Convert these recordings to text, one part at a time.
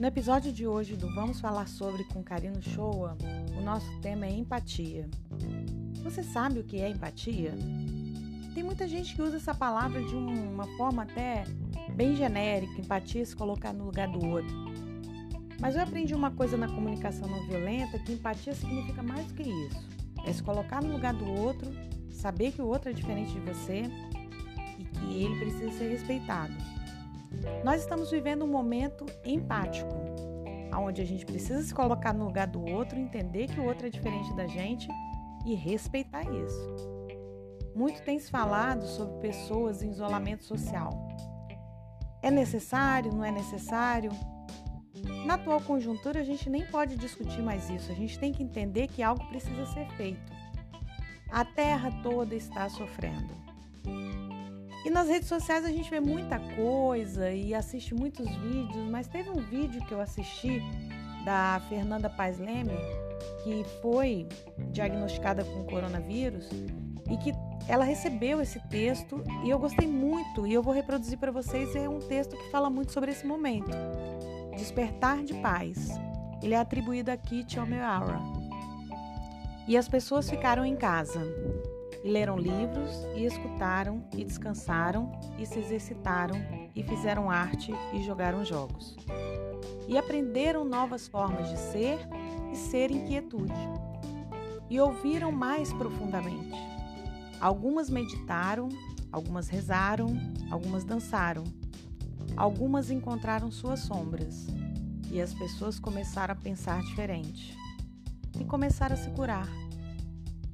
No episódio de hoje do Vamos Falar Sobre com Karino Shoa, o nosso tema é empatia. Você sabe o que é empatia? Tem muita gente que usa essa palavra de uma forma até bem genérica, empatia se colocar no lugar do outro. Mas eu aprendi uma coisa na comunicação não violenta que empatia significa mais do que isso. É se colocar no lugar do outro, saber que o outro é diferente de você e que ele precisa ser respeitado. Nós estamos vivendo um momento empático, onde a gente precisa se colocar no lugar do outro, entender que o outro é diferente da gente e respeitar isso. Muito tem se falado sobre pessoas em isolamento social. É necessário? Não é necessário? Na atual conjuntura, a gente nem pode discutir mais isso. A gente tem que entender que algo precisa ser feito. A terra toda está sofrendo. E nas redes sociais a gente vê muita coisa e assiste muitos vídeos, mas teve um vídeo que eu assisti da Fernanda Paz Leme, que foi diagnosticada com coronavírus e que ela recebeu esse texto e eu gostei muito e eu vou reproduzir para vocês. É um texto que fala muito sobre esse momento. Despertar de Paz. Ele é atribuído a Kit Omiara. E as pessoas ficaram em casa e leram livros, e escutaram, e descansaram, e se exercitaram, e fizeram arte e jogaram jogos. E aprenderam novas formas de ser e ser inquietude. E ouviram mais profundamente. Algumas meditaram, algumas rezaram, algumas dançaram. Algumas encontraram suas sombras. E as pessoas começaram a pensar diferente. E começaram a se curar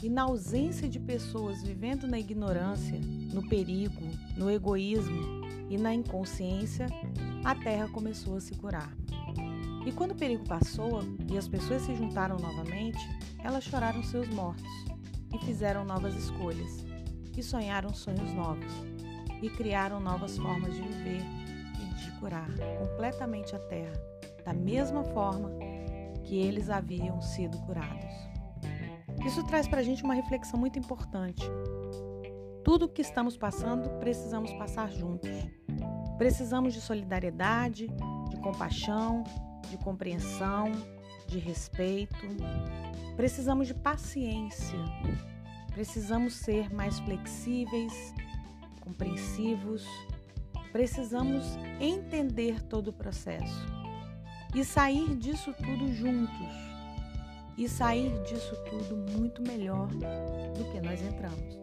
e na ausência de pessoas vivendo na ignorância, no perigo, no egoísmo e na inconsciência, a terra começou a se curar. E quando o perigo passou e as pessoas se juntaram novamente, elas choraram seus mortos e fizeram novas escolhas, e sonharam sonhos novos, e criaram novas formas de viver e de curar completamente a terra, da mesma forma que eles haviam sido curados. Isso traz para a gente uma reflexão muito importante. Tudo o que estamos passando, precisamos passar juntos. Precisamos de solidariedade, de compaixão, de compreensão, de respeito. Precisamos de paciência. Precisamos ser mais flexíveis, compreensivos. Precisamos entender todo o processo e sair disso tudo juntos e sair disso tudo muito melhor do que nós entramos.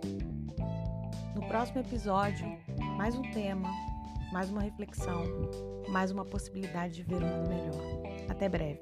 No próximo episódio, mais um tema, mais uma reflexão, mais uma possibilidade de ver um mundo melhor. Até breve.